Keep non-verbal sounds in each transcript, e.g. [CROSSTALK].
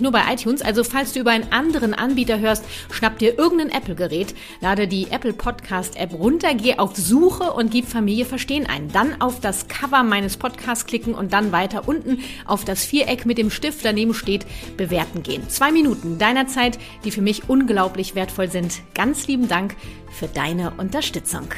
nur bei iTunes, also falls du über einen anderen Anbieter hörst, schnapp dir irgendein Apple-Gerät, lade die Apple Podcast App runter, geh auf Suche und gib Familie verstehen ein. Dann auf das Cover meines Podcasts klicken und dann weiter unten auf das Viereck mit dem Stift daneben steht, bewerten gehen. Zwei Minuten deiner Zeit, die für mich unglaublich wertvoll sind. Ganz lieben Dank für deine Unterstützung.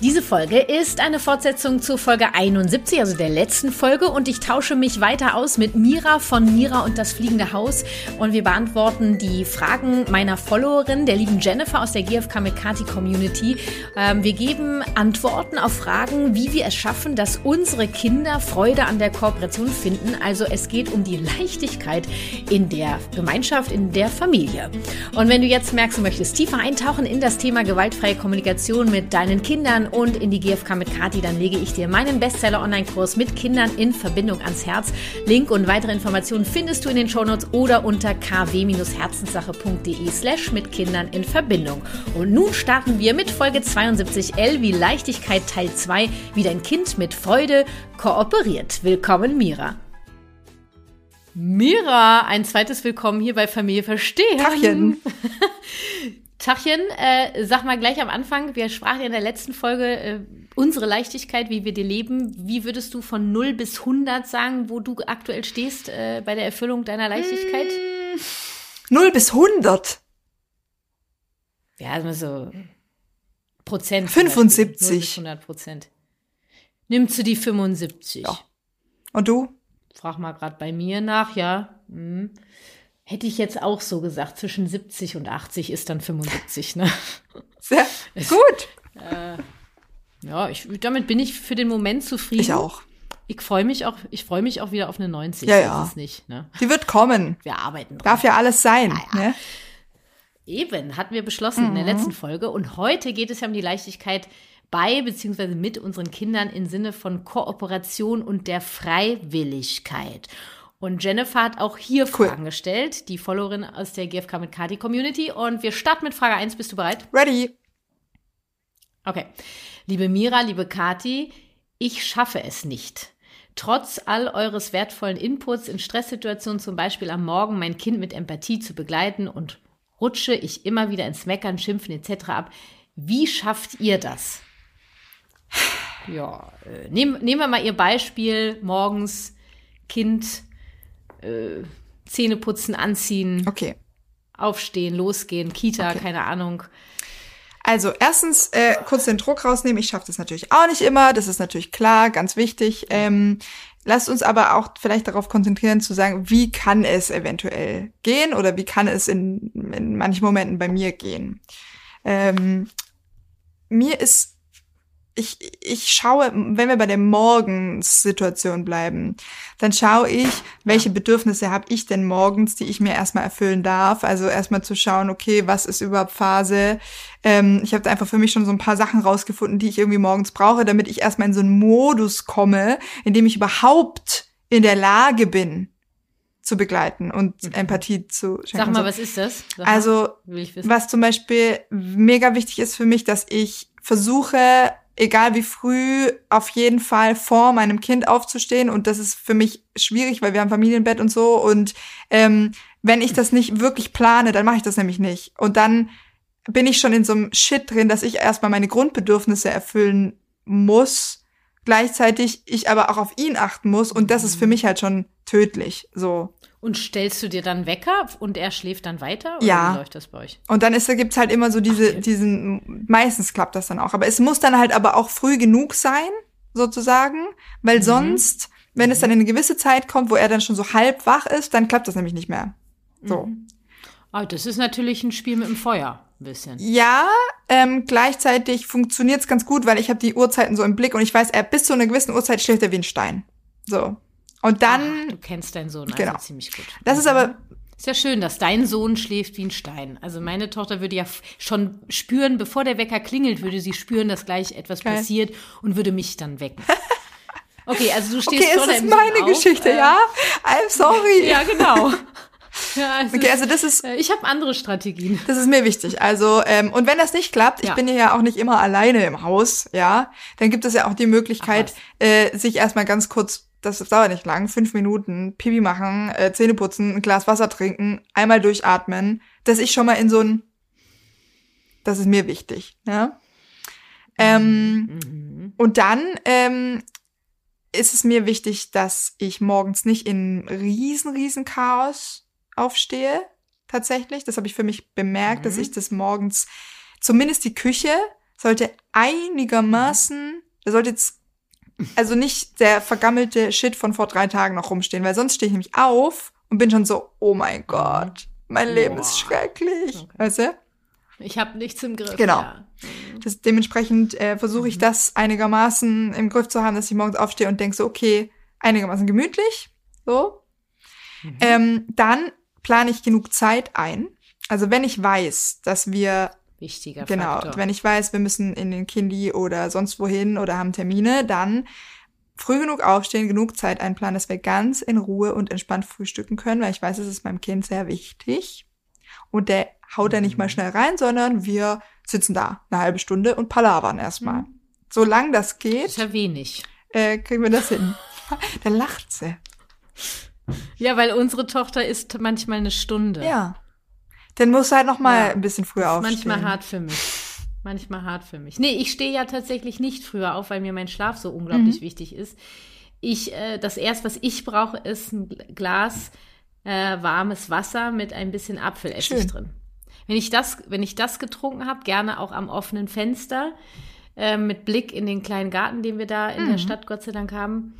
Diese Folge ist eine Fortsetzung zur Folge 71, also der letzten Folge, und ich tausche mich weiter aus mit Mira von Mira und das fliegende Haus. Und wir beantworten die Fragen meiner Followerin, der lieben Jennifer aus der GFK mit Kati Community. Ähm, wir geben Antworten auf Fragen, wie wir es schaffen, dass unsere Kinder Freude an der Kooperation finden. Also es geht um die Leichtigkeit in der Gemeinschaft, in der Familie. Und wenn du jetzt merkst, du möchtest tiefer eintauchen in das Thema gewaltfreie Kommunikation mit deinen Kindern, und in die GfK mit Kati, dann lege ich dir meinen Bestseller-Online-Kurs mit Kindern in Verbindung ans Herz. Link und weitere Informationen findest du in den Shownotes oder unter kw-herzenssache.de slash mit Kindern in Verbindung. Und nun starten wir mit Folge 72L wie Leichtigkeit Teil 2, wie dein Kind mit Freude kooperiert. Willkommen, Mira. Mira, ein zweites Willkommen hier bei Familie Verstehen. Tachchen. [LAUGHS] Tachchen, äh, sag mal gleich am Anfang, wir sprachen ja in der letzten Folge äh, unsere Leichtigkeit, wie wir die leben. Wie würdest du von 0 bis 100 sagen, wo du aktuell stehst äh, bei der Erfüllung deiner Leichtigkeit? Hm, 0 bis 100? Ja, also so Prozent. 75. 0 bis 100 Prozent. Nimmst du die 75? Ja. Und du? Frag mal gerade bei mir nach, ja. Hm. Hätte ich jetzt auch so gesagt, zwischen 70 und 80 ist dann 75, ne? [LAUGHS] Sehr gut. Äh, ja, ich, damit bin ich für den Moment zufrieden. Ich auch. Ich freue mich auch, ich freue mich auch wieder auf eine 90. Ja, ja. Ist nicht, ne? Die wird kommen. Wir arbeiten dran. Darf ja alles sein, ja, ja. Ne? Eben, hatten wir beschlossen mhm. in der mhm. letzten Folge. Und heute geht es ja um die Leichtigkeit bei beziehungsweise mit unseren Kindern im Sinne von Kooperation und der Freiwilligkeit. Und Jennifer hat auch hier cool. Fragen gestellt, die Followerin aus der GFK mit Kati Community. Und wir starten mit Frage 1. Bist du bereit? Ready. Okay. Liebe Mira, liebe Kati, ich schaffe es nicht. Trotz all eures wertvollen Inputs in Stresssituationen, zum Beispiel am Morgen, mein Kind mit Empathie zu begleiten und rutsche ich immer wieder ins Meckern, Schimpfen etc. ab. Wie schafft ihr das? Ja, äh, nehmen, nehmen wir mal Ihr Beispiel morgens Kind äh, Zähne putzen, anziehen. Okay. Aufstehen, losgehen, Kita, okay. keine Ahnung. Also erstens äh, kurz den Druck rausnehmen. Ich schaffe das natürlich auch nicht immer. Das ist natürlich klar, ganz wichtig. Ähm, lasst uns aber auch vielleicht darauf konzentrieren zu sagen, wie kann es eventuell gehen oder wie kann es in, in manchen Momenten bei mir gehen. Ähm, mir ist ich, ich schaue, wenn wir bei der Morgenssituation bleiben, dann schaue ich, welche Bedürfnisse habe ich denn morgens, die ich mir erstmal erfüllen darf. Also erstmal zu schauen, okay, was ist überhaupt Phase? Ähm, ich habe einfach für mich schon so ein paar Sachen rausgefunden, die ich irgendwie morgens brauche, damit ich erstmal in so einen Modus komme, in dem ich überhaupt in der Lage bin, zu begleiten und mhm. Empathie zu schenken. Sag mal, so. was ist das? Sag also, was zum Beispiel mega wichtig ist für mich, dass ich versuche, egal wie früh, auf jeden Fall vor meinem Kind aufzustehen. Und das ist für mich schwierig, weil wir haben Familienbett und so. Und ähm, wenn ich das nicht wirklich plane, dann mache ich das nämlich nicht. Und dann bin ich schon in so einem Shit drin, dass ich erstmal meine Grundbedürfnisse erfüllen muss. Gleichzeitig ich aber auch auf ihn achten muss. Und das ist für mich halt schon tödlich. So. Und stellst du dir dann Wecker und er schläft dann weiter? Oder Ja. Wie läuft das bei euch? Und dann ist, gibt's halt immer so diese, Okay. diesen, meistens klappt das dann auch. Aber es muss dann halt aber auch früh genug sein, sozusagen, Mhm. weil sonst, wenn es dann in eine gewisse Zeit kommt, wo er dann schon so halb wach ist, dann klappt das nämlich nicht mehr. So. Mhm. Ah, das ist natürlich ein Spiel mit dem Feuer, ein bisschen. Ja, ähm, gleichzeitig funktioniert's ganz gut, weil ich habe die Uhrzeiten so im Blick und ich weiß, er bis zu einer gewissen Uhrzeit schläft er wie ein Stein. So. Und dann, Ach, du kennst deinen Sohn also Genau. ziemlich gut. das ist aber, Ist ja schön, dass dein Sohn schläft wie ein Stein. Also meine Tochter würde ja schon spüren, bevor der Wecker klingelt, würde sie spüren, dass gleich etwas Geil. passiert und würde mich dann wecken. [LAUGHS] Okay, also du stehst okay, vor es ist meine auf, Geschichte, äh, ja? I'm sorry. [LAUGHS] Ja, genau. [LAUGHS] Ja, es Okay, also das ist, äh, ich habe andere Strategien. Das ist mir wichtig. Also, ähm, und wenn das nicht klappt, ich Ja. bin ja auch nicht immer alleine im Haus, ja, dann gibt es ja auch die Möglichkeit, äh, sich erstmal ganz kurz, das dauert nicht lang, fünf Minuten, Pipi machen, äh, Zähne putzen, ein Glas Wasser trinken, einmal durchatmen, dass ich schon mal in so ein, das ist mir wichtig, ja. Ähm, Mhm. und dann ähm, ist es mir wichtig, dass ich morgens nicht in riesen, riesen Chaos aufstehe. Tatsächlich. Das habe ich für mich bemerkt, dass Mhm. ich das morgens, zumindest die Küche, sollte einigermaßen, da sollte jetzt also nicht der vergammelte Shit von vor drei Tagen noch rumstehen, weil sonst stehe ich nämlich auf und bin schon so, oh mein Gott, mein Leben ist Boah. schrecklich. Okay. Weißt du? Ich habe nichts im Griff. Genau. Ja. Das, dementsprechend äh, versuche ich das einigermaßen im Griff zu haben, dass ich morgens aufstehe und denke so, okay, einigermaßen gemütlich. So. Mhm. Ähm, dann plane ich genug Zeit ein. Also wenn ich weiß, dass wir, Wichtiger genau, Faktor. wenn ich weiß, wir müssen in den Kindi oder sonst wohin oder haben Termine, dann früh genug aufstehen, genug Zeit einplanen, dass wir ganz in Ruhe und entspannt frühstücken können, weil ich weiß, es ist meinem Kind sehr wichtig. Und der haut da nicht Mhm. mal schnell rein, sondern wir sitzen da eine halbe Stunde und palavern erstmal. Mhm. Solange das ist geht, ja wenig. äh, kriegen wir das hin. [LAUGHS] da lacht sie. Ja, weil unsere Tochter isst manchmal eine Stunde. Ja. Dann muss halt noch mal Ja. ein bisschen früher aufstehen. manchmal hart für mich. Manchmal hart für mich. Nee, ich stehe ja tatsächlich nicht früher auf, weil mir mein Schlaf so unglaublich Mhm. wichtig ist. Ich, äh, das erste, was ich brauche, ist ein Gl- Glas äh, warmes Wasser mit ein bisschen Apfelessig Schön. drin. Wenn ich das, wenn ich das getrunken habe, gerne auch am offenen Fenster, äh, mit Blick in den kleinen Garten, den wir da in der Mhm. Stadt Gott sei Dank haben,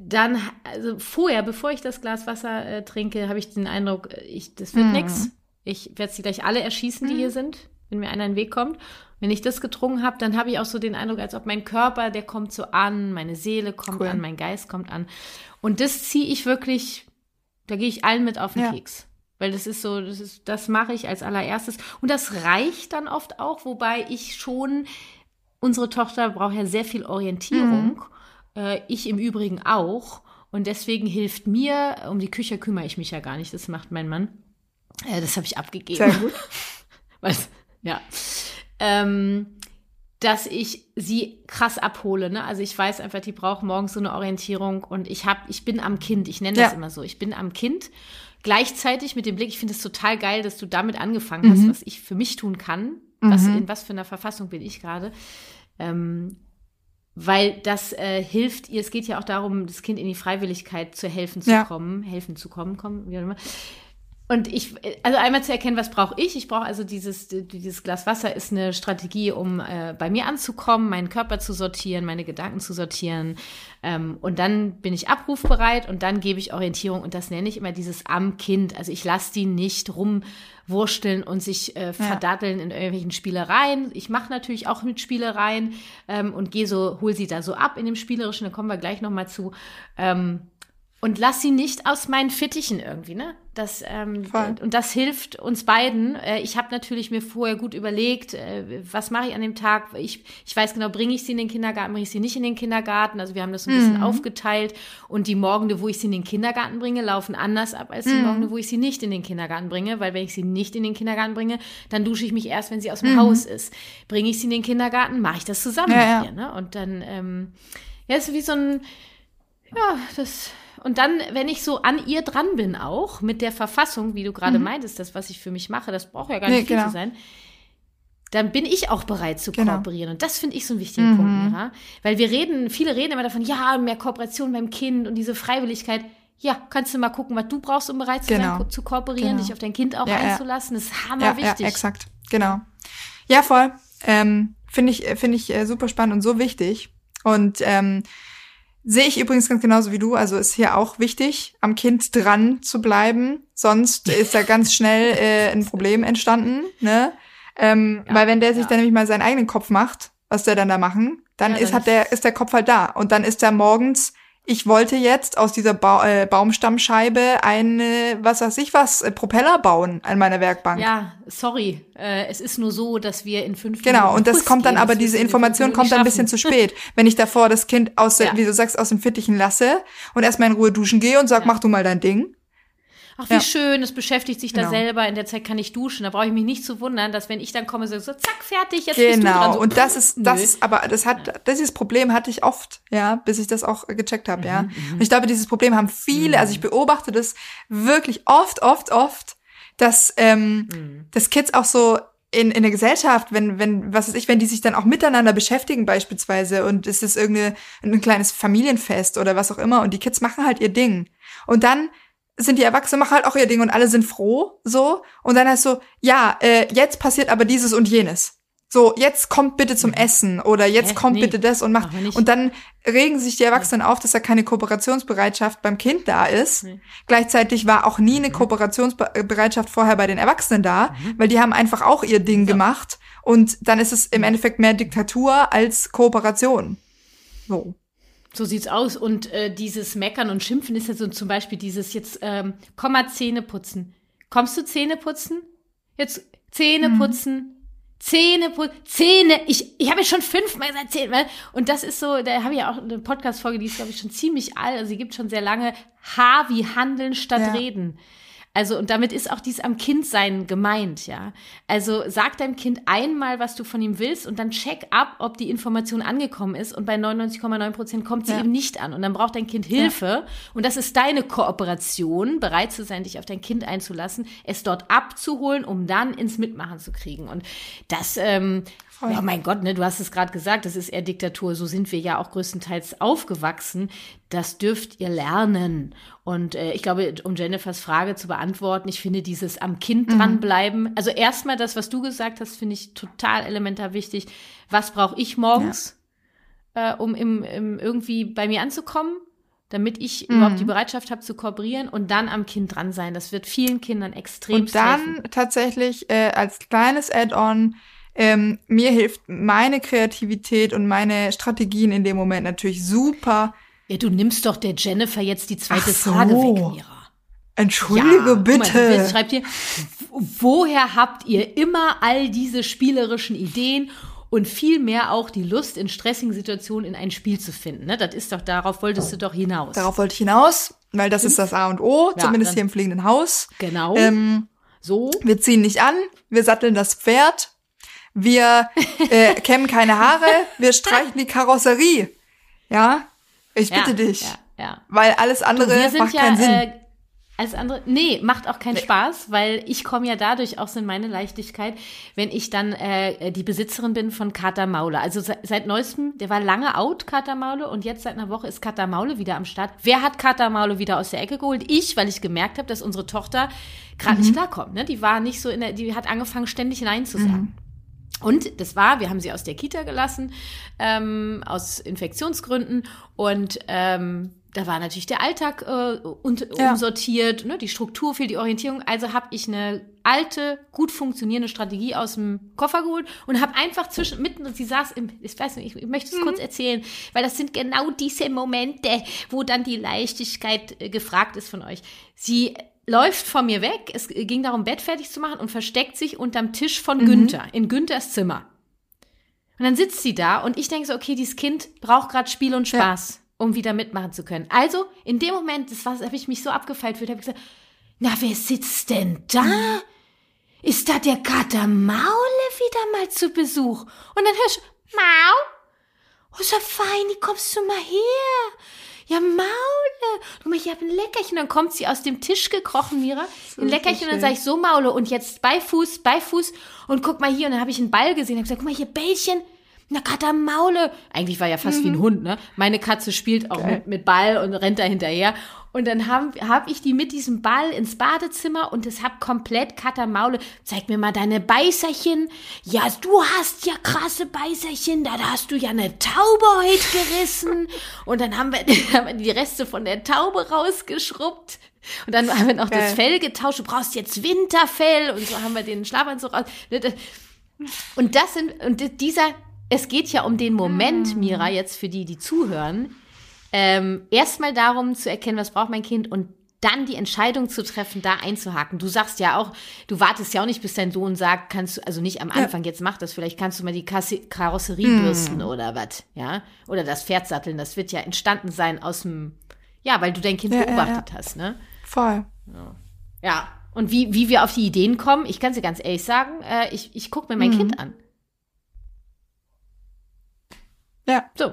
dann, also vorher, bevor ich das Glas Wasser äh, trinke, habe ich den Eindruck, äh, ich, das wird Mhm. nix. Ich werde sie gleich alle erschießen, die Mhm. hier sind, wenn mir einer in den Weg kommt. Wenn ich das getrunken habe, dann habe ich auch so den Eindruck, als ob mein Körper, der kommt so an, meine Seele kommt Cool. an, mein Geist kommt an. Und das ziehe ich wirklich, da gehe ich allen mit auf den Ja. Keks. Weil das ist so, das ist, das mache ich als allererstes. Und das reicht dann oft auch, wobei ich schon, unsere Tochter braucht ja sehr viel Orientierung. Äh, ich im Übrigen auch. Und deswegen hilft mir, um die Küche kümmere ich mich ja gar nicht, das macht mein Mann. Äh, das habe ich abgegeben. Sehr gut. [LAUGHS] Was? Ja. Ähm, dass ich sie krass abhole. Ne? Also ich weiß einfach, die braucht morgens so eine Orientierung und ich hab, ich bin am Kind. Ich nenne das Ja. immer so. Ich bin am Kind. Gleichzeitig mit dem Blick, ich finde es total geil, dass du damit angefangen hast, Mhm. was ich für mich tun kann. Was, Mhm. in was für einer Verfassung bin ich gerade. Ähm, weil das äh, hilft ihr, es geht ja auch darum, das Kind in die Freiwilligkeit zu helfen zu Ja. kommen, helfen zu kommen, kommen, wie auch immer. Und ich, also einmal zu erkennen, was brauche ich? Ich brauche also dieses, dieses Glas Wasser ist eine Strategie, um äh, bei mir anzukommen, meinen Körper zu sortieren, meine Gedanken zu sortieren. Ähm, und dann bin ich abrufbereit und dann gebe ich Orientierung. Und das nenne ich immer dieses am Kind. Also ich lasse die nicht rumwursteln und sich äh, verdatteln in irgendwelchen Spielereien. Ich mache natürlich auch mit Spielereien ähm, und gehe so, hol sie da so ab in dem Spielerischen, da kommen wir gleich nochmal zu. Ähm, und lass sie nicht aus meinen Fittichen irgendwie, ne? Das, ähm, Voll. und das hilft uns beiden. Äh, ich habe natürlich mir vorher gut überlegt, äh, was mache ich an dem Tag. Ich, ich weiß genau, bringe ich sie in den Kindergarten, bringe ich sie nicht in den Kindergarten. Also wir haben das so ein bisschen aufgeteilt. Und die Morgende, wo ich sie in den Kindergarten bringe, laufen anders ab als die Morgende, wo ich sie nicht in den Kindergarten bringe. Weil wenn ich sie nicht in den Kindergarten bringe, dann dusche ich mich erst, wenn sie aus dem Haus ist. Bringe ich sie in den Kindergarten, mache ich das zusammen Ja, mit ja. ihr. Ne? Und dann, ähm, ja, ist wie so ein, ja, das. Und dann, wenn ich so an ihr dran bin, auch mit der Verfassung, wie du gerade meintest, das, was ich für mich mache, das braucht ja gar nicht Mhm. Nee, viel genau. zu sein, dann bin ich auch bereit zu Genau. kooperieren. Und das finde ich so einen wichtigen Mhm. Punkt, Mira. Weil wir reden, viele reden immer davon, ja, mehr Kooperation beim Kind und diese Freiwilligkeit. ja, kannst du mal gucken, was du brauchst, um bereit zu Genau. sein, zu kooperieren, Genau. dich auf dein Kind auch Ja, einzulassen. Das ist hammer ja, wichtig. Ja, exakt. Genau. Ja, voll. Ähm, Finde ich, finde ich äh, super spannend und so wichtig. Und ähm, sehe ich übrigens ganz genauso wie du. Also ist hier auch wichtig, am Kind dran zu bleiben. Sonst ist da ganz schnell äh, ein Problem entstanden. Ne? Ähm, Ja, weil wenn der sich ja. dann nämlich mal seinen eigenen Kopf macht, was der dann da machen, dann Ja, ist hat der ist der Kopf halt da und dann ist der morgens ich wollte jetzt aus dieser ba äh, Baumstammscheibe eine, was weiß ich was, äh, Propeller bauen an meiner Werkbank. Ja, sorry. Äh, es ist nur so, dass wir in fünf Genau, Minuten und das Bus kommt dann gehen. aber, diese Information kommt dann ein bisschen zu spät. [LAUGHS] Wenn ich davor das Kind aus, der, Ja. wie du sagst, aus dem Fittichen lasse und erstmal in Ruhe duschen gehe und sag, Ja. mach du mal dein Ding. Ach, wie Ja. schön, es beschäftigt sich da Genau. selber. In der Zeit kann ich duschen. Da brauche ich mich nicht zu wundern, dass wenn ich dann komme, so, so zack, fertig, jetzt bist du dran. Genau. So, Und das ist, das ist, aber das hat, dieses Problem hatte ich oft, ja, bis ich das auch gecheckt habe, Mhm, ja. Und ich glaube, dieses Problem haben viele, also ich beobachte das wirklich oft, oft, oft, dass, ähm, Mhm. dass Kids auch so in, in der Gesellschaft, wenn, wenn, was weiß ich, wenn die sich dann auch miteinander beschäftigen beispielsweise und es ist irgendeine, ein kleines Familienfest oder was auch immer und die Kids machen halt ihr Ding. Und dann sind die Erwachsenen machen halt auch ihr Ding und alle sind froh, so. Und dann heißt so, ja, äh, jetzt passiert aber dieses und jenes. So, jetzt kommt bitte zum Essen oder jetzt Hä? kommt Nee, bitte das und macht. Und dann regen sich die Erwachsenen auf, dass da keine Kooperationsbereitschaft beim Kind da ist. Nee. Gleichzeitig war auch nie eine Kooperationsbereitschaft vorher bei den Erwachsenen da, weil die haben einfach auch ihr Ding gemacht. Und dann ist es im Endeffekt mehr Diktatur als Kooperation. So. So sieht's aus. Und äh, dieses Meckern und Schimpfen ist ja so zum Beispiel dieses jetzt, ähm, komm mal Zähne putzen. Kommst du Zähne putzen? Jetzt Zähne Mhm. putzen. Zähne putzen. Zähne. Ich, ich habe ja schon fünfmal gesagt Zähne. Und das ist so, da habe ich ja auch eine Podcast-Folge, die ist, glaube ich, schon ziemlich alt. Also sie gibt schon sehr lange. H wie Handeln statt Ja. Reden. Also, und damit ist auch dies am Kindsein gemeint, ja. Also, sag deinem Kind einmal, was du von ihm willst und dann check ab, ob die Information angekommen ist. Und bei 99,9 Prozent kommt sie Ja. eben nicht an. Und dann braucht dein Kind Hilfe. Und das ist deine Kooperation, bereit zu sein, dich auf dein Kind einzulassen, es dort abzuholen, um dann ins Mitmachen zu kriegen. Und das, ähm, ja, mein Gott, ne, du hast es gerade gesagt, das ist eher Diktatur. So sind wir ja auch größtenteils aufgewachsen. Das dürft ihr lernen. Und äh, ich glaube, um Jennifers Frage zu beantworten, ich finde dieses am Kind Mhm. dranbleiben. Also erstmal das, was du gesagt hast, finde ich total elementar wichtig. Was brauche ich morgens, äh, um im, im irgendwie bei mir anzukommen? damit ich Mhm. überhaupt die Bereitschaft habe zu kooperieren und dann am Kind dran sein. Das wird vielen Kindern extrem Und dann tatsächlich äh, als kleines Add-on, ähm, mir hilft meine Kreativität und meine Strategien in dem Moment natürlich super. Ja, du nimmst doch der Jennifer jetzt die zweite so. Frage weg, Mira. Entschuldige Guck mal, bitte. jetzt schreibt hier, woher habt ihr immer all diese spielerischen Ideen und vielmehr auch die Lust, in stressigen Situationen in ein Spiel zu finden? Ne? Das ist doch, darauf wolltest du doch hinaus. Darauf wollte ich hinaus, weil das ist das A und O, Ja, zumindest dann- hier im fliegenden Haus. Genau. Ähm, so. wir ziehen nicht an, wir satteln das Pferd, wir äh, kämmen keine Haare, [LAUGHS] wir streichen die Karosserie. Ja, ich bitte ja, dich, Ja, ja. weil alles andere wir sind macht ja, keinen Sinn. Äh, als andere, nee, macht auch keinen Spaß, weil ich komme ja dadurch auch so in meine Leichtigkeit, wenn ich dann äh, die Besitzerin bin von Kater Maule. Also se seit neuestem, der war lange out, Kater Maule, und jetzt seit einer Woche ist Kater Maule wieder am Start. Wer hat Kater Maule wieder aus der Ecke geholt? Ich, weil ich gemerkt habe, dass unsere Tochter gerade Mhm. nicht klarkommt. Ne? Die war nicht so in der, die hat angefangen, ständig Nein zu Mhm. Und das war, wir haben sie aus der Kita gelassen, ähm, aus Infektionsgründen. Und ähm, da war natürlich der Alltag äh, und, Ja. umsortiert, ne, die Struktur fehlt, die Orientierung. Also habe ich eine alte, gut funktionierende Strategie aus dem Koffer geholt und habe einfach zwischen, mitten, und sie saß im, ich weiß nicht, ich, ich möchte es kurz erzählen, weil das sind genau diese Momente, wo dann die Leichtigkeit äh, gefragt ist von euch. Sie läuft vor mir weg, es ging darum, Bett fertig zu machen und versteckt sich unterm Tisch von Günther, in Günthers Zimmer. Und dann sitzt sie da und ich denke so, okay, dieses Kind braucht gerade Spiel und Spaß, um wieder mitmachen zu können. Also in dem Moment, das war, habe ich mich so abgefeilt fühlt, habe ich gesagt, na, wer sitzt denn da? Ist da der Kater Maule wieder mal zu Besuch? Und dann hörst du, Mau? Oh, so fein, kommst du mal her? Ja, Maule. Du, ich habe ein Leckerchen. Dann kommt sie aus dem Tisch gekrochen, Mira. ein Leckerchen. Und dann sage ich, so Maule. Und jetzt bei Fuß, bei Fuß. Und guck mal hier. Und dann habe ich einen Ball gesehen. Ich habe gesagt, guck mal hier, Bällchen. Na, Maule. Eigentlich war ja fast mhm. wie ein mhm. Hund, ne? Meine Katze spielt auch mit, mit, Ball und rennt da hinterher. Und dann habe hab ich die mit diesem Ball ins Badezimmer und es hat komplett Maule. Zeig mir mal deine Beißerchen. Ja, du hast ja krasse Beißerchen. Da hast du ja eine Taube heute gerissen. Und dann haben wir, [LAUGHS] haben wir die Reste von der Taube rausgeschrubbt. Und dann haben wir noch Geil. das Fell getauscht. Du brauchst jetzt Winterfell. Und so haben wir den Schlafanzug raus. Und das sind, und dieser, es geht ja um den Moment, mm. Mira, jetzt für die, die zuhören, ähm, erstmal darum zu erkennen, was braucht mein Kind und dann die Entscheidung zu treffen, da einzuhaken. Du sagst ja auch, du wartest ja auch nicht, bis dein Sohn sagt, kannst du, also nicht am Anfang, ja. jetzt mach das, vielleicht kannst du mal die Kasse, Karosserie mm. bürsten oder was, ja? Oder das Pferd satteln, das wird ja entstanden sein aus dem, ja, weil du dein Kind ja, beobachtet ja, hast, ne? Voll. Ja. ja. Und wie, wie wir auf die Ideen kommen, ich kann es dir ganz ehrlich sagen, äh, ich, ich gucke mir mein mm. Kind an. Ja. So.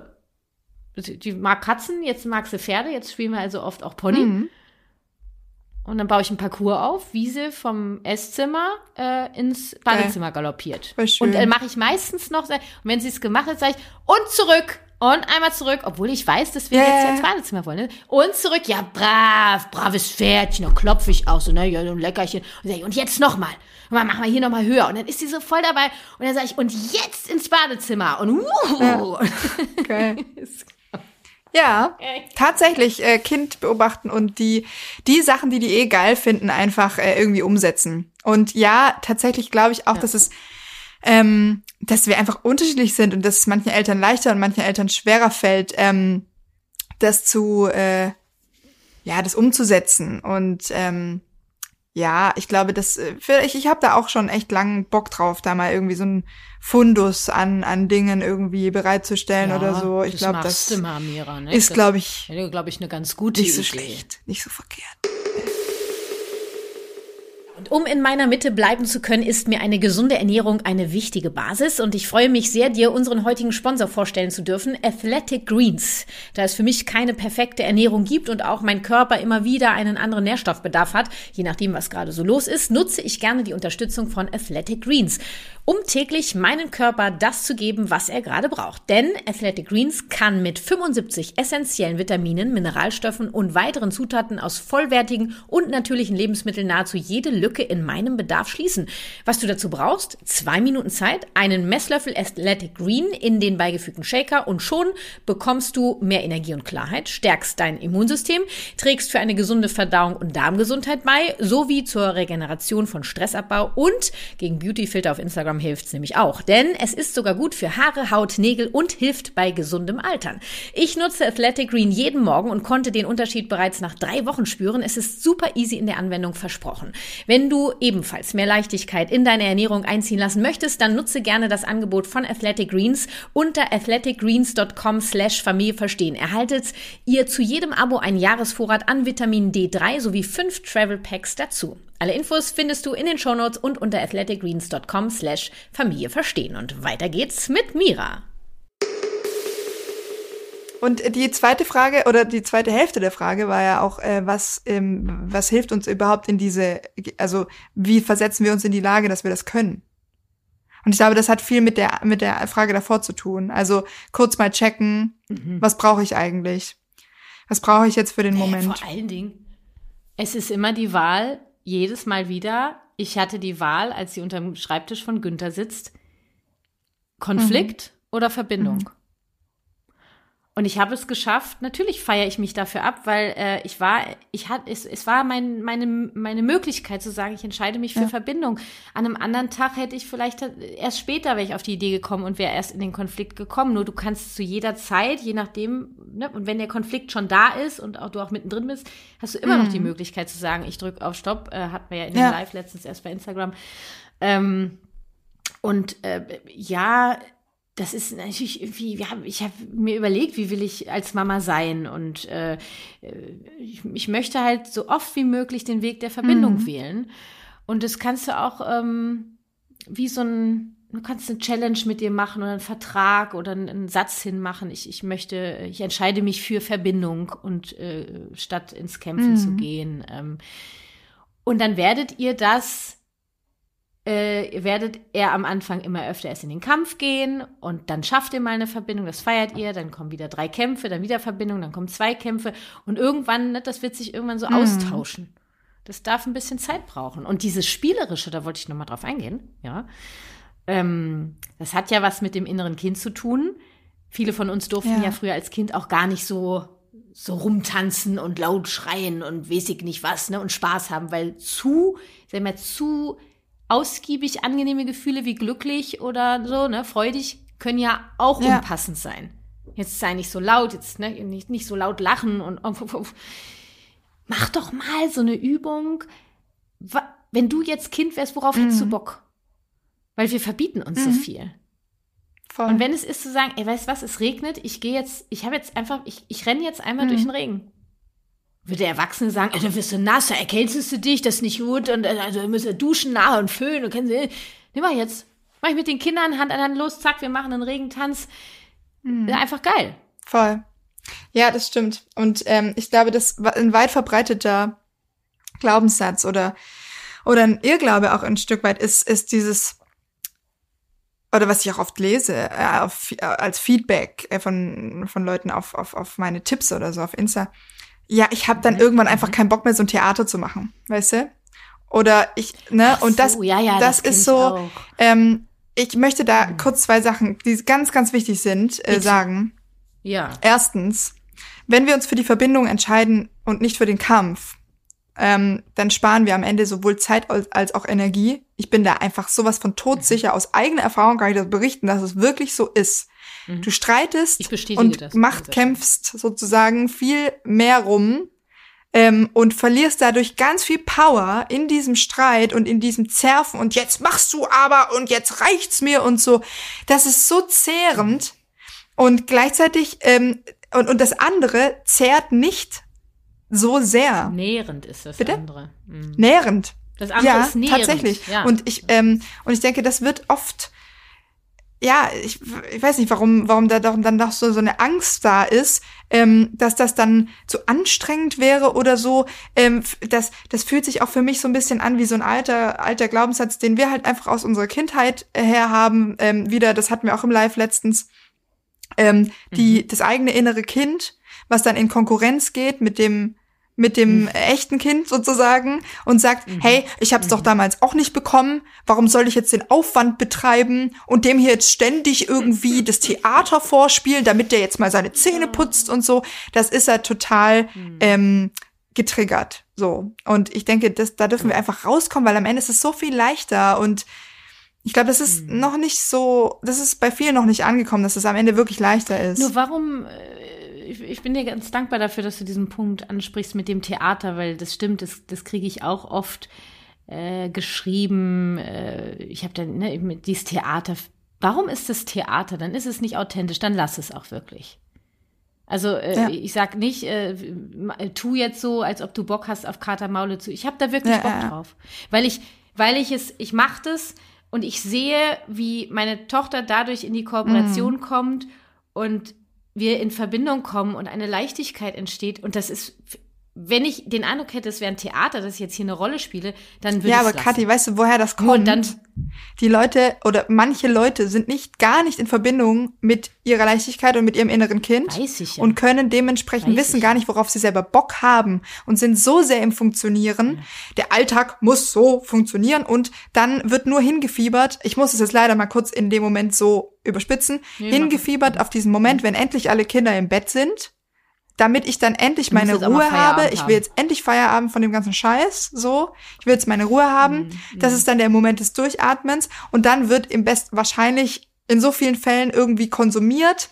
Die mag Katzen, jetzt mag sie Pferde, jetzt spielen wir also oft auch Pony. Mhm. Und dann baue ich ein Parcours auf, wie sie vom Esszimmer äh, ins Badezimmer galoppiert. Und dann mache ich meistens noch, und wenn sie es gemacht hat, sage ich, und zurück. Und einmal zurück, obwohl ich weiß, dass wir yeah. jetzt ins Badezimmer wollen. Ne? Und zurück, ja, brav, braves Pferdchen. Dann klopfe ich auch so, ne, ja, so ein Leckerchen. Und, sag ich, und jetzt nochmal. Und dann machen wir hier nochmal höher. Und dann ist sie so voll dabei. Und dann sage ich, und jetzt ins Badezimmer. Und uh. Ja. [LAUGHS] Okay. Ja, okay. tatsächlich äh, Kind beobachten und die die Sachen, die die eh geil finden, einfach äh, irgendwie umsetzen. Und ja, tatsächlich glaube ich auch, ja. dass es ähm, dass wir einfach unterschiedlich sind und dass es manchen Eltern leichter und manchen Eltern schwerer fällt, ähm, das zu, äh, ja, das umzusetzen. Und ähm, ja, ich glaube, das, äh, ich, ich habe da auch schon echt langen Bock drauf, da mal irgendwie so ein Fundus an, an Dingen irgendwie bereitzustellen ja, oder so. Ich glaube, das, glaub, das Mira, ne? ist, glaube ich, glaube ich, eine ganz gute nicht Idee. Nicht so schlecht, nicht so verkehrt. Um in meiner Mitte bleiben zu können, ist mir eine gesunde Ernährung eine wichtige Basis. Und ich freue mich sehr, dir unseren heutigen Sponsor vorstellen zu dürfen, Athletic Greens. Da es für mich keine perfekte Ernährung gibt und auch mein Körper immer wieder einen anderen Nährstoffbedarf hat, je nachdem, was gerade so los ist, nutze ich gerne die Unterstützung von Athletic Greens um täglich meinen Körper das zu geben, was er gerade braucht. Denn Athletic Greens kann mit 75 essentiellen Vitaminen, Mineralstoffen und weiteren Zutaten aus vollwertigen und natürlichen Lebensmitteln nahezu jede Lücke in meinem Bedarf schließen. Was du dazu brauchst, zwei Minuten Zeit, einen Messlöffel Athletic Green in den beigefügten Shaker und schon bekommst du mehr Energie und Klarheit, stärkst dein Immunsystem, trägst für eine gesunde Verdauung und Darmgesundheit bei, sowie zur Regeneration von Stressabbau und gegen Beautyfilter auf Instagram Instagram hilft's nämlich auch, denn es ist sogar gut für Haare, Haut, Nägel und hilft bei gesundem Altern. Ich nutze Athletic Green jeden Morgen und konnte den Unterschied bereits nach drei Wochen spüren. Es ist super easy in der Anwendung versprochen. Wenn du ebenfalls mehr Leichtigkeit in deine Ernährung einziehen lassen möchtest, dann nutze gerne das Angebot von Athletic Greens unter athleticgreens.com slash Familie verstehen. Erhaltet ihr zu jedem Abo einen Jahresvorrat an Vitamin D3 sowie fünf Travel Packs dazu. Alle Infos findest du in den Shownotes und unter athleticgreens.com slash Familie verstehen. Und weiter geht's mit Mira. Und die zweite Frage oder die zweite Hälfte der Frage war ja auch, äh, was, ähm, was hilft uns überhaupt in diese, also wie versetzen wir uns in die Lage, dass wir das können? Und ich glaube, das hat viel mit der, mit der Frage davor zu tun. Also kurz mal checken, mhm. was brauche ich eigentlich? Was brauche ich jetzt für den Moment? Vor allen Dingen, es ist immer die Wahl, jedes Mal wieder, ich hatte die Wahl, als sie unter dem Schreibtisch von Günther sitzt, Konflikt mhm. oder Verbindung. Und ich habe es geschafft. Natürlich feiere ich mich dafür ab, weil äh, ich war, ich hatte, es, es war mein, meine, meine Möglichkeit zu sagen, ich entscheide mich für ja. Verbindung. An einem anderen Tag hätte ich vielleicht erst später wäre ich auf die Idee gekommen und wäre erst in den Konflikt gekommen. Nur du kannst zu jeder Zeit, je nachdem, ne, und wenn der Konflikt schon da ist und auch du auch mittendrin bist, hast du immer mhm. noch die mhm. Möglichkeit zu sagen, ich drücke auf Stopp. Äh, hatten wir ja in dem ja. Live letztens erst bei Instagram. Ähm, und äh, ja, das ist natürlich irgendwie, ja, ich habe mir überlegt, wie will ich als Mama sein und äh, ich, ich, möchte halt so oft wie möglich den Weg der Verbindung mhm. wählen. Und das kannst du auch ähm, wie so ein, du kannst eine Challenge mit dir machen oder einen Vertrag oder einen, einen Satz hinmachen. Ich, ich möchte, ich entscheide mich für Verbindung und äh, statt ins Kämpfen mhm. zu gehen. Ähm, und dann werdet ihr das äh, werdet er am Anfang immer öfter erst in den Kampf gehen und dann schafft ihr mal eine Verbindung, das feiert ihr, dann kommen wieder drei Kämpfe, dann wieder Verbindung, dann kommen zwei Kämpfe und irgendwann, ne, das wird sich irgendwann so mhm. austauschen. Das darf ein bisschen Zeit brauchen. Und dieses Spielerische, da wollte ich nochmal drauf eingehen, ja. Ähm, das hat ja was mit dem inneren Kind zu tun. Viele von uns durften ja. ja früher als Kind auch gar nicht so so rumtanzen und laut schreien und weiß ich nicht was, ne, und Spaß haben, weil zu, sag mal, zu ausgiebig angenehme Gefühle wie glücklich oder so, ne, freudig, können ja auch ja. unpassend sein. Jetzt sei nicht so laut, jetzt ne, nicht, nicht so laut lachen und [LAUGHS] mach doch mal so eine Übung. Wenn du jetzt Kind wärst, worauf mhm. hättest du mhm. Bock? Weil wir verbieten uns mhm. so viel. Voll. Und wenn es ist zu sagen, ey, weißt was, es regnet, ich gehe jetzt, ich habe jetzt einfach, ich, ich renne jetzt einmal mhm. durch den Regen. Würde der Erwachsene sagen, dann wirst du nass, da erkältest du dich, das ist nicht gut und äh, also müssen wir duschen nachher und föhnen und kennen Sie, nimm mal jetzt. Mach ich mit den Kindern Hand an Hand los, zack, wir machen einen Regentanz. Mhm. Einfach geil. Voll. Ja, das stimmt. Und ähm, ich glaube, das war ein weit verbreiteter Glaubenssatz oder oder ein Irrglaube auch ein Stück weit ist, ist dieses oder was ich auch oft lese, äh, auf, äh, als Feedback äh, von, von Leuten auf, auf, auf meine Tipps oder so auf Insta. Ja, ich habe dann mhm. irgendwann einfach mhm. keinen Bock mehr, so ein Theater zu machen, weißt du? Oder ich, ne, so, und das, ja, ja, das, das ist so, ähm, ich möchte da mhm. kurz zwei Sachen, die ganz, ganz wichtig sind, äh, sagen. Ja. Erstens, wenn wir uns für die Verbindung entscheiden und nicht für den Kampf, ähm, dann sparen wir am Ende sowohl Zeit als auch Energie. Ich bin da einfach sowas von todsicher. Mhm. Aus eigener Erfahrung kann ich das berichten, dass es wirklich so ist. Mhm. Du streitest und das. Macht kämpfst sozusagen viel mehr rum ähm, und verlierst dadurch ganz viel Power in diesem Streit und in diesem Zerfen und jetzt machst du aber und jetzt reicht's mir und so. Das ist so zehrend und gleichzeitig ähm, und, und das andere zehrt nicht so sehr. Nährend ist das Bitte? andere. Mhm. Nährend. Das andere ja, ist nährend. Tatsächlich. Ja. Und ich ähm, und ich denke, das wird oft ja, ich, ich weiß nicht, warum, warum da doch dann doch so, so eine Angst da ist, ähm, dass das dann zu anstrengend wäre oder so. Ähm, das, das fühlt sich auch für mich so ein bisschen an wie so ein alter, alter Glaubenssatz, den wir halt einfach aus unserer Kindheit her haben. Ähm, wieder, das hatten wir auch im Live letztens. Ähm, die, mhm. das eigene innere Kind, was dann in Konkurrenz geht mit dem mit dem mhm. echten Kind sozusagen und sagt, mhm. hey, ich habe es mhm. doch damals auch nicht bekommen, warum soll ich jetzt den Aufwand betreiben und dem hier jetzt ständig irgendwie [LAUGHS] das Theater vorspielen, damit der jetzt mal seine Zähne putzt und so. Das ist er total mhm. ähm, getriggert. So. Und ich denke, das, da dürfen wir einfach rauskommen, weil am Ende ist es so viel leichter und ich glaube, das ist mhm. noch nicht so, das ist bei vielen noch nicht angekommen, dass es am Ende wirklich leichter ist. Nur warum äh, ich, ich bin dir ganz dankbar dafür, dass du diesen Punkt ansprichst mit dem Theater, weil das stimmt, das, das kriege ich auch oft äh, geschrieben. Äh, ich habe dann ne, dieses Theater. Warum ist das Theater? Dann ist es nicht authentisch, dann lass es auch wirklich. Also äh, ja. ich sag nicht, äh, tu jetzt so, als ob du Bock hast auf Kater Maule zu. Ich habe da wirklich ja, Bock ja. drauf, weil ich, weil ich es, ich mache das und ich sehe, wie meine Tochter dadurch in die Kooperation mhm. kommt und wir in Verbindung kommen und eine Leichtigkeit entsteht. Und das ist wenn ich den Eindruck hätte, es wäre ein Theater, dass ich jetzt hier eine Rolle spiele, dann würde ich Ja, aber Kathi, weißt du, woher das kommt? Und dann die Leute oder manche Leute sind nicht gar nicht in Verbindung mit ihrer Leichtigkeit und mit ihrem inneren Kind Weiß ich ja. und können dementsprechend Weiß wissen ich. gar nicht, worauf sie selber Bock haben und sind so sehr im Funktionieren. Ja. Der Alltag muss so funktionieren und dann wird nur hingefiebert. Ich muss es jetzt leider mal kurz in dem Moment so überspitzen. Nee, hingefiebert auf diesen Moment, wenn endlich alle Kinder im Bett sind damit ich dann endlich meine Ruhe habe. Ich will jetzt endlich Feierabend von dem ganzen Scheiß, so. Ich will jetzt meine Ruhe haben. Mhm. Das ist dann der Moment des Durchatmens und dann wird im Best wahrscheinlich in so vielen Fällen irgendwie konsumiert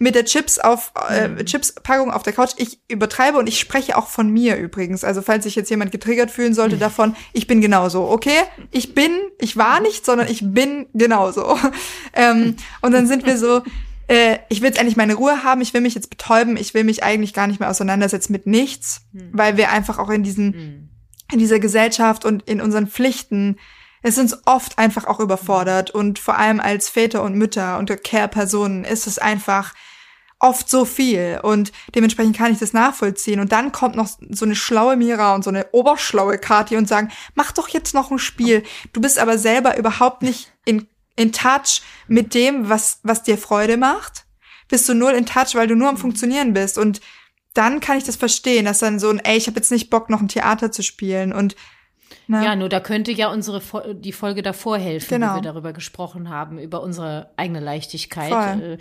mit der Chips auf äh, mhm. Chips Packung auf der Couch. Ich übertreibe und ich spreche auch von mir übrigens. Also falls sich jetzt jemand getriggert fühlen sollte mhm. davon, ich bin genauso, okay? Ich bin, ich war nicht, sondern ich bin genauso. [LAUGHS] ähm, und dann sind wir so, äh, ich will jetzt endlich meine Ruhe haben, ich will mich jetzt betäuben, ich will mich eigentlich gar nicht mehr auseinandersetzen mit nichts, mhm. weil wir einfach auch in diesen, mhm. in dieser Gesellschaft und in unseren Pflichten, es sind oft einfach auch überfordert und vor allem als Väter und Mütter und Care-Personen ist es einfach oft so viel und dementsprechend kann ich das nachvollziehen. Und dann kommt noch so eine schlaue Mira und so eine oberschlaue Kati und sagen, mach doch jetzt noch ein Spiel. Du bist aber selber überhaupt nicht in, in touch mit dem, was, was dir Freude macht. Bist du null in touch, weil du nur am Funktionieren bist. Und dann kann ich das verstehen, dass dann so ein, ey, ich habe jetzt nicht Bock, noch ein Theater zu spielen. Und Ne? Ja, nur da könnte ja unsere die Folge davor helfen, genau. wo wir darüber gesprochen haben, über unsere eigene Leichtigkeit. Voll. Äh,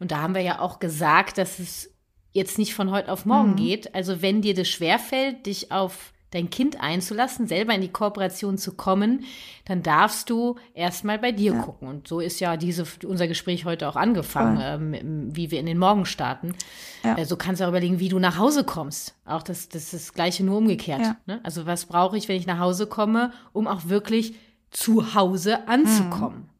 und da haben wir ja auch gesagt, dass es jetzt nicht von heute auf morgen mhm. geht. Also wenn dir das schwerfällt, dich auf dein Kind einzulassen, selber in die Kooperation zu kommen, dann darfst du erstmal bei dir ja. gucken. Und so ist ja diese, unser Gespräch heute auch angefangen, ähm, wie wir in den Morgen starten. Ja. Äh, so kannst du auch überlegen, wie du nach Hause kommst. Auch das, das ist das Gleiche, nur umgekehrt. Ja. Ne? Also was brauche ich, wenn ich nach Hause komme, um auch wirklich zu Hause anzukommen? Mhm.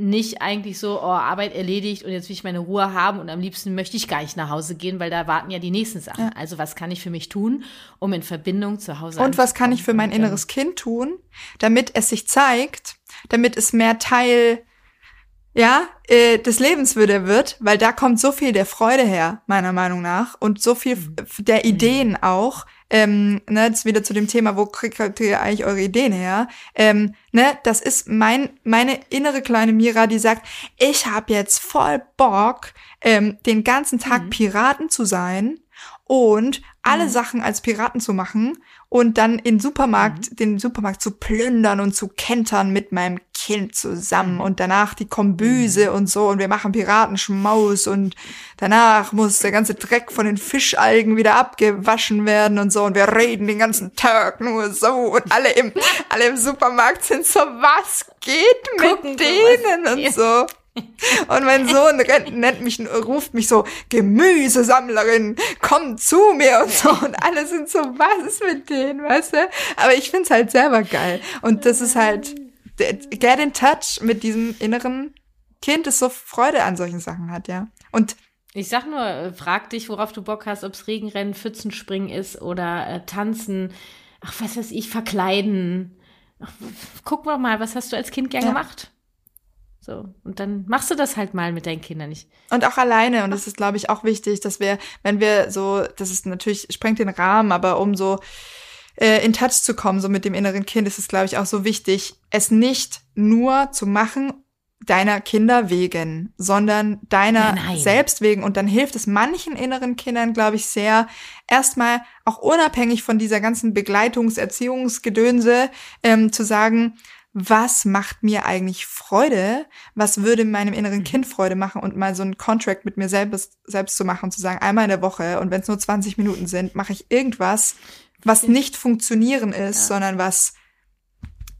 Nicht eigentlich so, oh, Arbeit erledigt und jetzt will ich meine Ruhe haben und am liebsten möchte ich gar nicht nach Hause gehen, weil da warten ja die nächsten Sachen. Ja. Also was kann ich für mich tun, um in Verbindung zu Hause Und was kann ich für mein inneres Kind tun, damit es sich zeigt, damit es mehr Teil ja, äh, des Lebens würde wird, weil da kommt so viel der Freude her, meiner Meinung nach, und so viel mhm. der Ideen auch, ähm, ne, jetzt wieder zu dem Thema, wo kriegt ihr eigentlich eure Ideen her? Ähm, ne, das ist mein, meine innere kleine Mira, die sagt, ich habe jetzt voll Bock, ähm, den ganzen Tag mhm. Piraten zu sein und alle mhm. Sachen als Piraten zu machen und dann in Supermarkt, mhm. den Supermarkt zu plündern und zu kentern mit meinem Kind zusammen mhm. und danach die Kombüse mhm. und so und wir machen Piratenschmaus und danach muss der ganze Dreck von den Fischalgen wieder abgewaschen werden und so und wir reden den ganzen Tag nur so und alle im, [LAUGHS] alle im Supermarkt sind so, was geht mit Gucken, denen und so. [LAUGHS] Und mein Sohn nennt mich, ruft mich so, Gemüsesammlerin, komm zu mir und so. Und alle sind so, was ist mit denen, weißt du? Aber ich find's halt selber geil. Und das ist halt, get in touch mit diesem inneren Kind, das so Freude an solchen Sachen hat, ja. Und ich sag nur, äh, frag dich, worauf du Bock hast, ob's Regenrennen, Pfützenspringen ist oder äh, tanzen, ach, was weiß ich, verkleiden. Ach, guck mal, was hast du als Kind gern ja. gemacht? So. Und dann machst du das halt mal mit deinen Kindern nicht. Und auch alleine. Und das ist, glaube ich, auch wichtig, dass wir, wenn wir so, das ist natürlich, sprengt den Rahmen, aber um so äh, in Touch zu kommen, so mit dem inneren Kind, ist es, glaube ich, auch so wichtig, es nicht nur zu machen, deiner Kinder wegen, sondern deiner Nein. selbst wegen. Und dann hilft es manchen inneren Kindern, glaube ich, sehr, erstmal auch unabhängig von dieser ganzen Begleitungs-, Erziehungsgedönse, ähm, zu sagen, was macht mir eigentlich Freude, was würde meinem inneren mhm. Kind Freude machen und mal so einen Contract mit mir selbst, selbst zu machen, zu sagen, einmal in der Woche und wenn es nur 20 Minuten sind, mache ich irgendwas, was nicht funktionieren ist, ja. sondern was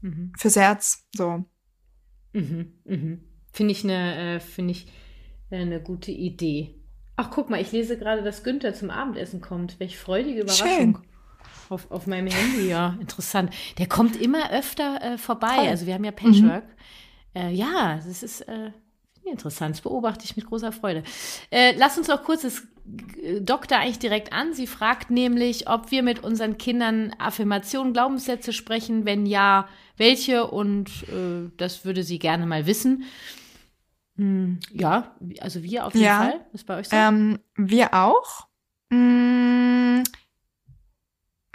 mhm. fürs Herz, so. Mhm, mhm. Finde ich eine, äh, finde ich äh, eine gute Idee. Ach, guck mal, ich lese gerade, dass Günther zum Abendessen kommt. Welch freudige Überraschung. Schön. Auf, auf meinem Handy, ja, interessant. Der kommt immer öfter äh, vorbei. Toll. Also wir haben ja Patchwork. Mhm. Äh, ja, das ist äh, interessant. Das beobachte ich mit großer Freude. Äh, lass uns noch kurz das äh, Doktor eigentlich direkt an. Sie fragt nämlich, ob wir mit unseren Kindern Affirmationen, Glaubenssätze sprechen. Wenn ja, welche? Und äh, das würde sie gerne mal wissen. Hm, ja, also wir auf jeden ja, Fall. Ist bei euch so? Ähm, wir auch. Hm,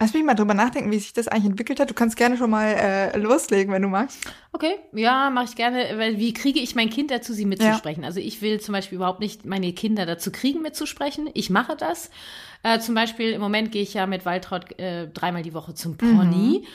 Lass mich mal drüber nachdenken, wie sich das eigentlich entwickelt hat. Du kannst gerne schon mal äh, loslegen, wenn du magst. Okay, ja, mache ich gerne. Weil wie kriege ich mein Kind dazu, sie mitzusprechen? Ja. Also ich will zum Beispiel überhaupt nicht meine Kinder dazu kriegen, mitzusprechen. Ich mache das. Äh, zum Beispiel im Moment gehe ich ja mit Waltraud äh, dreimal die Woche zum Pony. Mhm.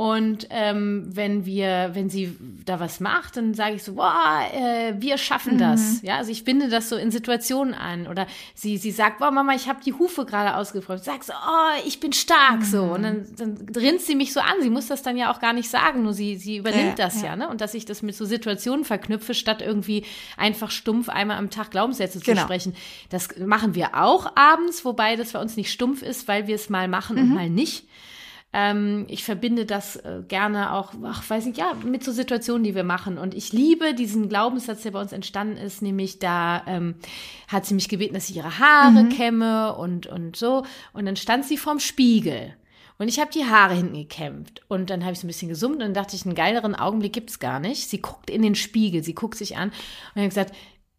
Und ähm, wenn wir, wenn sie da was macht, dann sage ich so, boah, äh, wir schaffen das. Mhm. Ja, also ich binde das so in Situationen an. Oder sie, sie sagt, boah, Mama, ich habe die Hufe gerade ausgefreut. Sag so, oh, ich bin stark mhm. so. Und dann, dann rinnt sie mich so an. Sie muss das dann ja auch gar nicht sagen, nur sie, sie übernimmt ja, das ja. ja, ne? Und dass ich das mit so Situationen verknüpfe, statt irgendwie einfach stumpf einmal am Tag Glaubenssätze genau. zu sprechen. Das machen wir auch abends, wobei das bei uns nicht stumpf ist, weil wir es mal machen mhm. und mal nicht. Ähm, ich verbinde das äh, gerne auch, ach, weiß nicht, ja, mit so Situationen, die wir machen. Und ich liebe diesen Glaubenssatz, der bei uns entstanden ist, nämlich da ähm, hat sie mich gebeten, dass ich ihre Haare mhm. kämme und, und so. Und dann stand sie vorm Spiegel. Und ich habe die Haare hinten gekämpft. Und dann habe ich so ein bisschen gesummt und dann dachte ich, einen geileren Augenblick gibt's gar nicht. Sie guckt in den Spiegel, sie guckt sich an und hat gesagt,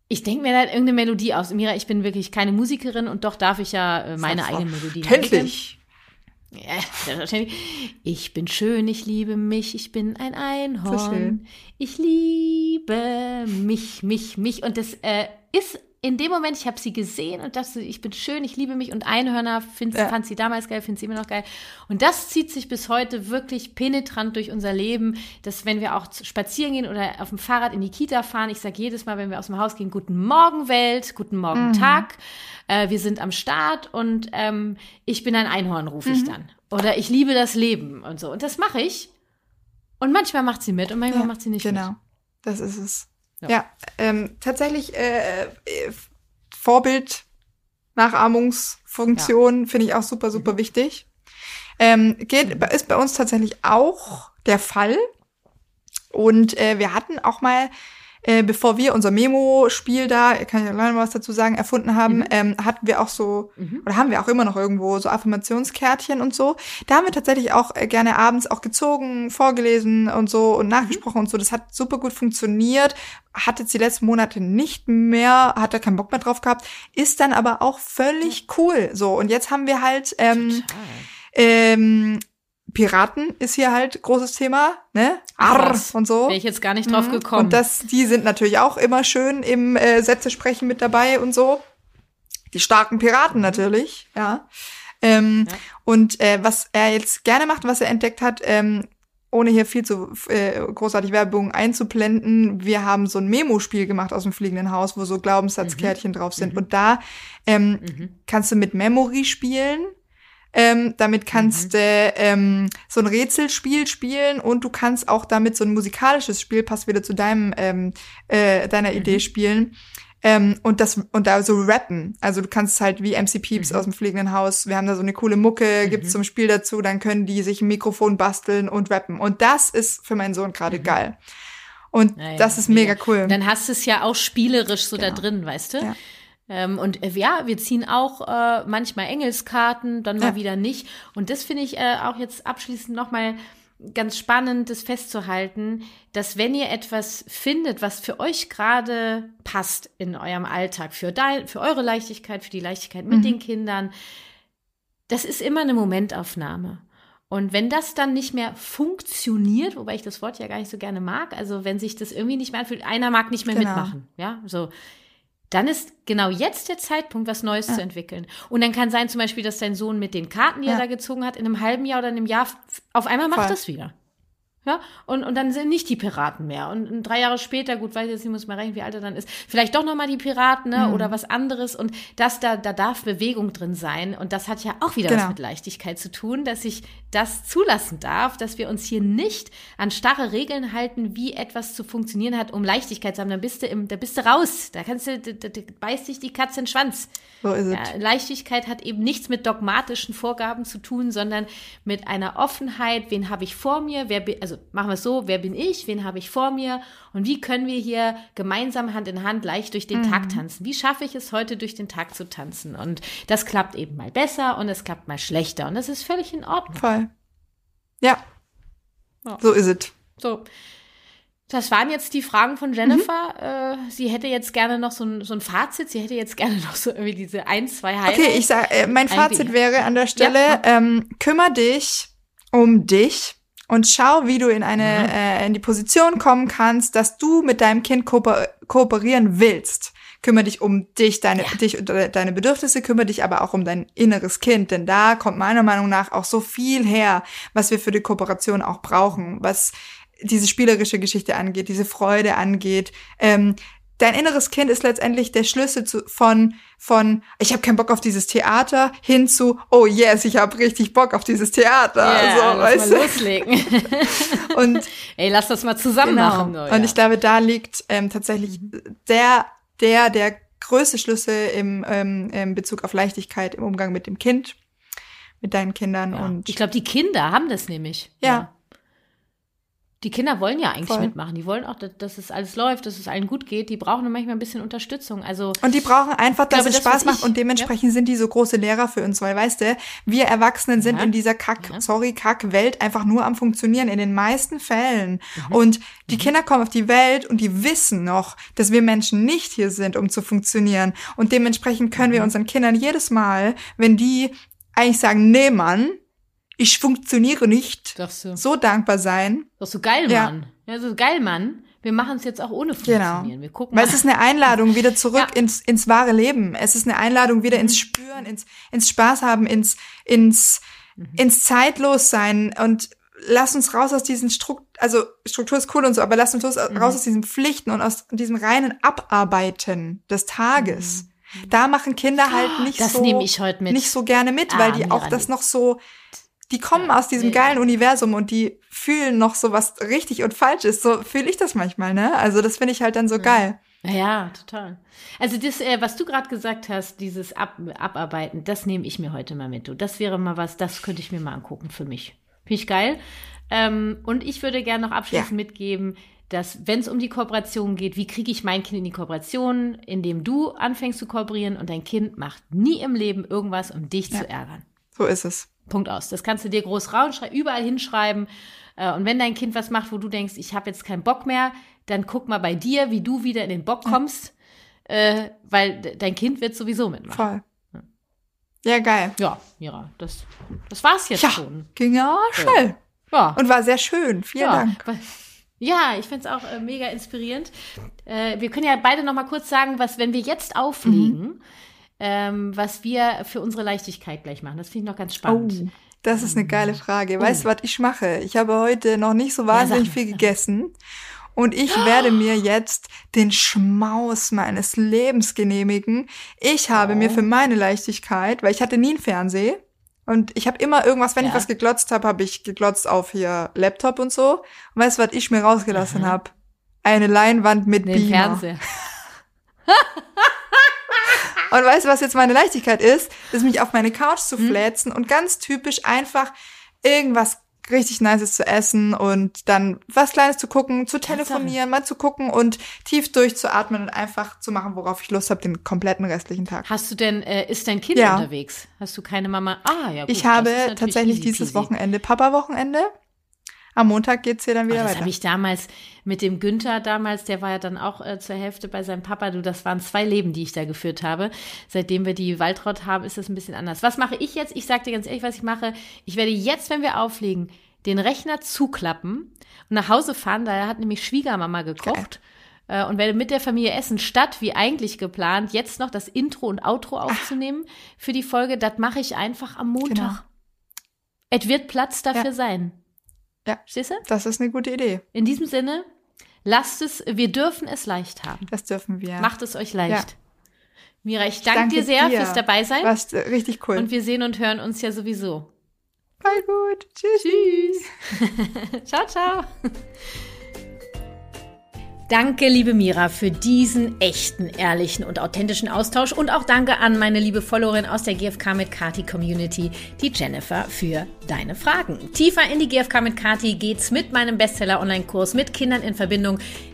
Ich denke mir dann irgendeine Melodie aus. Mira, ich bin wirklich keine Musikerin und doch darf ich ja äh, meine eigene Melodie Kenntlich. [LAUGHS] Ich bin schön, ich liebe mich, ich bin ein Einhorn. Ich liebe mich, mich, mich. Und das äh, ist in dem Moment, ich habe sie gesehen und dachte, ich bin schön, ich liebe mich und Einhörner find, ja. fand sie damals geil, finde sie immer noch geil. Und das zieht sich bis heute wirklich penetrant durch unser Leben, dass wenn wir auch spazieren gehen oder auf dem Fahrrad in die Kita fahren, ich sage jedes Mal, wenn wir aus dem Haus gehen, guten Morgen Welt, guten Morgen mhm. Tag, äh, wir sind am Start und ähm, ich bin ein Einhorn, rufe mhm. ich dann. Oder ich liebe das Leben und so. Und das mache ich. Und manchmal macht sie mit und manchmal ja, macht sie nicht genau. mit. Genau, das ist es. Ja, ja ähm, tatsächlich äh, äh, Vorbild, Nachahmungsfunktion ja. finde ich auch super, super mhm. wichtig. Ähm, geht, mhm. ist bei uns tatsächlich auch der Fall. Und äh, wir hatten auch mal äh, bevor wir unser Memo-Spiel da, kann ich mal was dazu sagen, erfunden haben, mhm. ähm, hatten wir auch so, mhm. oder haben wir auch immer noch irgendwo so Affirmationskärtchen und so. Da haben wir tatsächlich auch äh, gerne abends auch gezogen, vorgelesen und so und nachgesprochen mhm. und so. Das hat super gut funktioniert. Hat jetzt die letzten Monate nicht mehr, hat da keinen Bock mehr drauf gehabt, ist dann aber auch völlig cool. So, und jetzt haben wir halt ähm, ähm, Piraten ist hier halt großes Thema, ne? Arr und so. Wäre ich jetzt gar nicht drauf mhm. gekommen. Und das, die sind natürlich auch immer schön im äh, Sätzesprechen mit dabei und so. Die starken Piraten mhm. natürlich, ja. Ähm, ja. Und äh, was er jetzt gerne macht, was er entdeckt hat, ähm, ohne hier viel zu äh, großartig Werbung einzublenden, wir haben so ein Memo-Spiel gemacht aus dem fliegenden Haus, wo so Glaubenssatzkärtchen mhm. drauf sind. Mhm. Und da ähm, mhm. kannst du mit Memory spielen ähm, damit kannst mhm. du ähm, so ein Rätselspiel spielen und du kannst auch damit so ein musikalisches Spiel, passt wieder zu deinem ähm, äh, deiner mhm. Idee spielen. Ähm, und das und da so rappen. Also du kannst halt wie MC Peeps mhm. aus dem fliegenden Haus. Wir haben da so eine coole Mucke, mhm. gibt's zum Spiel dazu. Dann können die sich ein Mikrofon basteln und rappen. Und das ist für meinen Sohn gerade mhm. geil. Und ja, das ist mega, mega cool. Dann hast du es ja auch spielerisch so genau. da drin, weißt du? Ja. Ähm, und äh, ja, wir ziehen auch äh, manchmal Engelskarten, dann mal ja. wieder nicht. Und das finde ich äh, auch jetzt abschließend nochmal ganz spannend, das festzuhalten, dass wenn ihr etwas findet, was für euch gerade passt in eurem Alltag, für, dein, für eure Leichtigkeit, für die Leichtigkeit mit mhm. den Kindern, das ist immer eine Momentaufnahme. Und wenn das dann nicht mehr funktioniert, wobei ich das Wort ja gar nicht so gerne mag, also wenn sich das irgendwie nicht mehr anfühlt, einer mag nicht mehr genau. mitmachen, ja, so dann ist genau jetzt der Zeitpunkt, was Neues ja. zu entwickeln. Und dann kann sein zum Beispiel, dass dein Sohn mit den Karten, die ja. er da gezogen hat, in einem halben Jahr oder einem Jahr auf einmal macht Voll. das wieder. Ja, und, und dann sind nicht die Piraten mehr. Und, und drei Jahre später, gut, weiß ich jetzt nicht, muss mal rechnen, wie alt er dann ist, vielleicht doch nochmal die Piraten, ne, mhm. oder was anderes. Und das, da, da darf Bewegung drin sein. Und das hat ja auch wieder genau. was mit Leichtigkeit zu tun, dass ich das zulassen darf, dass wir uns hier nicht an starre Regeln halten, wie etwas zu funktionieren hat, um Leichtigkeit zu haben. Dann bist du im, da bist du raus. Da kannst du, da, da beißt dich die Katze in den Schwanz. So ist ja. Leichtigkeit hat eben nichts mit dogmatischen Vorgaben zu tun, sondern mit einer Offenheit. Wen habe ich vor mir? Wer, also also machen wir es so, wer bin ich, wen habe ich vor mir und wie können wir hier gemeinsam Hand in Hand leicht durch den mhm. Tag tanzen? Wie schaffe ich es heute durch den Tag zu tanzen? Und das klappt eben mal besser und es klappt mal schlechter und das ist völlig in Ordnung. Voll. Ja. Oh. So ist es. So. Das waren jetzt die Fragen von Jennifer. Mhm. Äh, sie hätte jetzt gerne noch so ein, so ein Fazit. Sie hätte jetzt gerne [LAUGHS] noch so irgendwie diese ein, zwei Highlights. Okay, ich sag, äh, mein Fazit wäre an der Stelle, ja. ähm, kümmere dich um dich und schau, wie du in eine mhm. äh, in die Position kommen kannst, dass du mit deinem Kind kooper kooperieren willst. Kümmere dich um dich, deine ja. dich deine Bedürfnisse, kümmere dich aber auch um dein inneres Kind, denn da kommt meiner Meinung nach auch so viel her, was wir für die Kooperation auch brauchen, was diese spielerische Geschichte angeht, diese Freude angeht, ähm, dein inneres Kind ist letztendlich der Schlüssel zu, von, von ich habe keinen Bock auf dieses Theater hin zu, oh yes, ich habe richtig Bock auf dieses Theater. Yeah, so, lass weißt mal loslegen. [LAUGHS] und [LAUGHS] ey, lass das mal zusammen genau. machen. Oh, ja. Und ich glaube, da liegt ähm, tatsächlich der, der, der größte Schlüssel im, ähm, im Bezug auf Leichtigkeit im Umgang mit dem Kind, mit deinen Kindern. Ja. Und ich glaube, die Kinder haben das nämlich. ja. ja. Die Kinder wollen ja eigentlich Voll. mitmachen. Die wollen auch, dass, dass es alles läuft, dass es allen gut geht. Die brauchen nur manchmal ein bisschen Unterstützung. Also Und die brauchen einfach, dass glaube, es das, Spaß macht ich- und dementsprechend sind die so große Lehrer für uns, weil weißt du, wir Erwachsenen sind Ja. in dieser Kack, Ja. sorry, Kack-Welt einfach nur am Funktionieren in den meisten Fällen. Mhm. Und die Kinder kommen auf die Welt und die wissen noch, dass wir Menschen nicht hier sind, um zu funktionieren. Und dementsprechend können Mhm. wir unseren Kindern jedes Mal, wenn die eigentlich sagen, nee, Mann, ich funktioniere nicht, so, so dankbar sein. doch so geil. Mann. Ja, so geil, Mann. Wir machen es jetzt auch ohne funktionieren. Genau. Wir gucken Weil mal. es ist eine Einladung wieder zurück Ja. ins, ins wahre Leben. Es ist eine Einladung wieder Mhm. ins Spüren, ins, ins Spaß haben, ins, ins, Mhm. ins Zeitlossein und lass uns raus aus diesen Struktur, also Struktur ist cool und so, aber lass uns los, Mhm. raus aus diesen Pflichten und aus diesem reinen Abarbeiten des Tages. Da machen Kinder halt nicht Mhm. das so, nehme ich heute mit. nicht so gerne mit, Ah, weil die Mira, auch das noch so, die kommen aus diesem nee. geilen Universum und die fühlen noch so, was richtig und falsch ist. So fühle ich das manchmal, ne? Also das finde ich halt dann so geil. Ja, ja, total. Also das, äh, was du gerade gesagt hast, dieses Ab Abarbeiten, das nehme ich mir heute mal mit. Du, das wäre mal was, das könnte ich mir mal angucken für mich. Finde ich geil. Ähm, und ich würde gerne noch abschließend Ja. mitgeben, dass wenn es um die Kooperation geht, wie kriege ich mein Kind in die Kooperation, indem du anfängst zu kooperieren und dein Kind macht nie im Leben irgendwas, um dich zu ärgern. So ist es. Punkt aus. Das kannst du dir groß rausschreiben, überall hinschreiben. Äh, Und wenn dein Kind was macht, wo du denkst, ich habe jetzt keinen Bock mehr, dann guck mal bei dir, wie du wieder in den Bock kommst, äh, weil de- dein Kind wird sowieso mitmachen. Voll. Ja, geil. Ja, Mira, das, das war's jetzt Ja, schon. ging ja schnell. Ja, Und war sehr schön. Vielen ja. Dank. Ja, ich finde es auch äh, mega inspirierend. Äh, wir können ja beide noch mal kurz sagen, was, wenn wir jetzt auflegen, Mhm. Ähm, was wir für unsere Leichtigkeit gleich machen. Das finde ich noch ganz spannend. Oh, das ist eine geile Frage. Weißt du, was ich mache? Ich habe heute noch nicht so wahnsinnig mal. viel gegessen. Und ich werde mir [GASPS] jetzt den Schmaus meines Lebens genehmigen. Ich habe Oh. mir für meine Leichtigkeit, weil ich hatte nie einen Fernseher, und ich habe immer irgendwas, wenn ich Ja. was geglotzt habe, habe ich geglotzt auf hier Laptop und so. Und weißt du, was ich mir rausgelassen habe? Eine Leinwand mit Den Beamer. Fernseher. [LAUGHS] Und weißt du, was jetzt meine Leichtigkeit ist? Ist mich auf meine Couch Hm? zu fläzen und ganz typisch einfach irgendwas richtig Nices zu essen und dann was Kleines zu gucken, zu telefonieren, mal zu gucken und tief durchzuatmen und einfach zu machen, worauf ich Lust habe, den kompletten restlichen Tag. Hast du denn, äh, ist dein Kind Ja. unterwegs? Hast du keine Mama? Ah, ja, gut. ich habe tatsächlich dieses. Wochenende Papa-Wochenende. Am Montag geht's hier dann Ah, wieder das weiter. habe ich damals mit dem Günther damals, der war ja dann auch äh, zur Hälfte bei seinem Papa. Du, das waren zwei Leben, die ich da geführt habe. Seitdem wir die Waldraut haben, ist das ein bisschen anders. Was mache ich jetzt? Ich sage dir ganz ehrlich, was ich mache. Ich werde jetzt, wenn wir auflegen, den Rechner zuklappen und nach Hause fahren. Da hat nämlich Schwiegermama gekocht. Äh, Und werde mit der Familie essen, statt wie eigentlich geplant, jetzt noch das Intro und Outro aufzunehmen für die Folge. Das mache ich einfach am Montag. Genau. Es wird Platz dafür Ja. sein. Ja. Stehst du? Das ist eine gute Idee. In diesem Sinne, lasst es, wir dürfen es leicht haben. Das dürfen wir. Macht es euch leicht. Mira, ich danke danke dir sehr dir. fürs Dabeisein. Was äh, richtig cool. Und wir sehen und hören uns ja sowieso. Bye gut. Tschüss. Tschüss. [LAUGHS] ciao, ciao. Danke, liebe Mira, für diesen echten, ehrlichen und authentischen Austausch und auch danke an meine liebe Followerin aus der GFK mit Kati Community, die Jennifer, für deine Fragen. Tiefer in die GFK mit Kati geht's mit meinem Bestseller-Online-Kurs mit Kindern in Verbindung.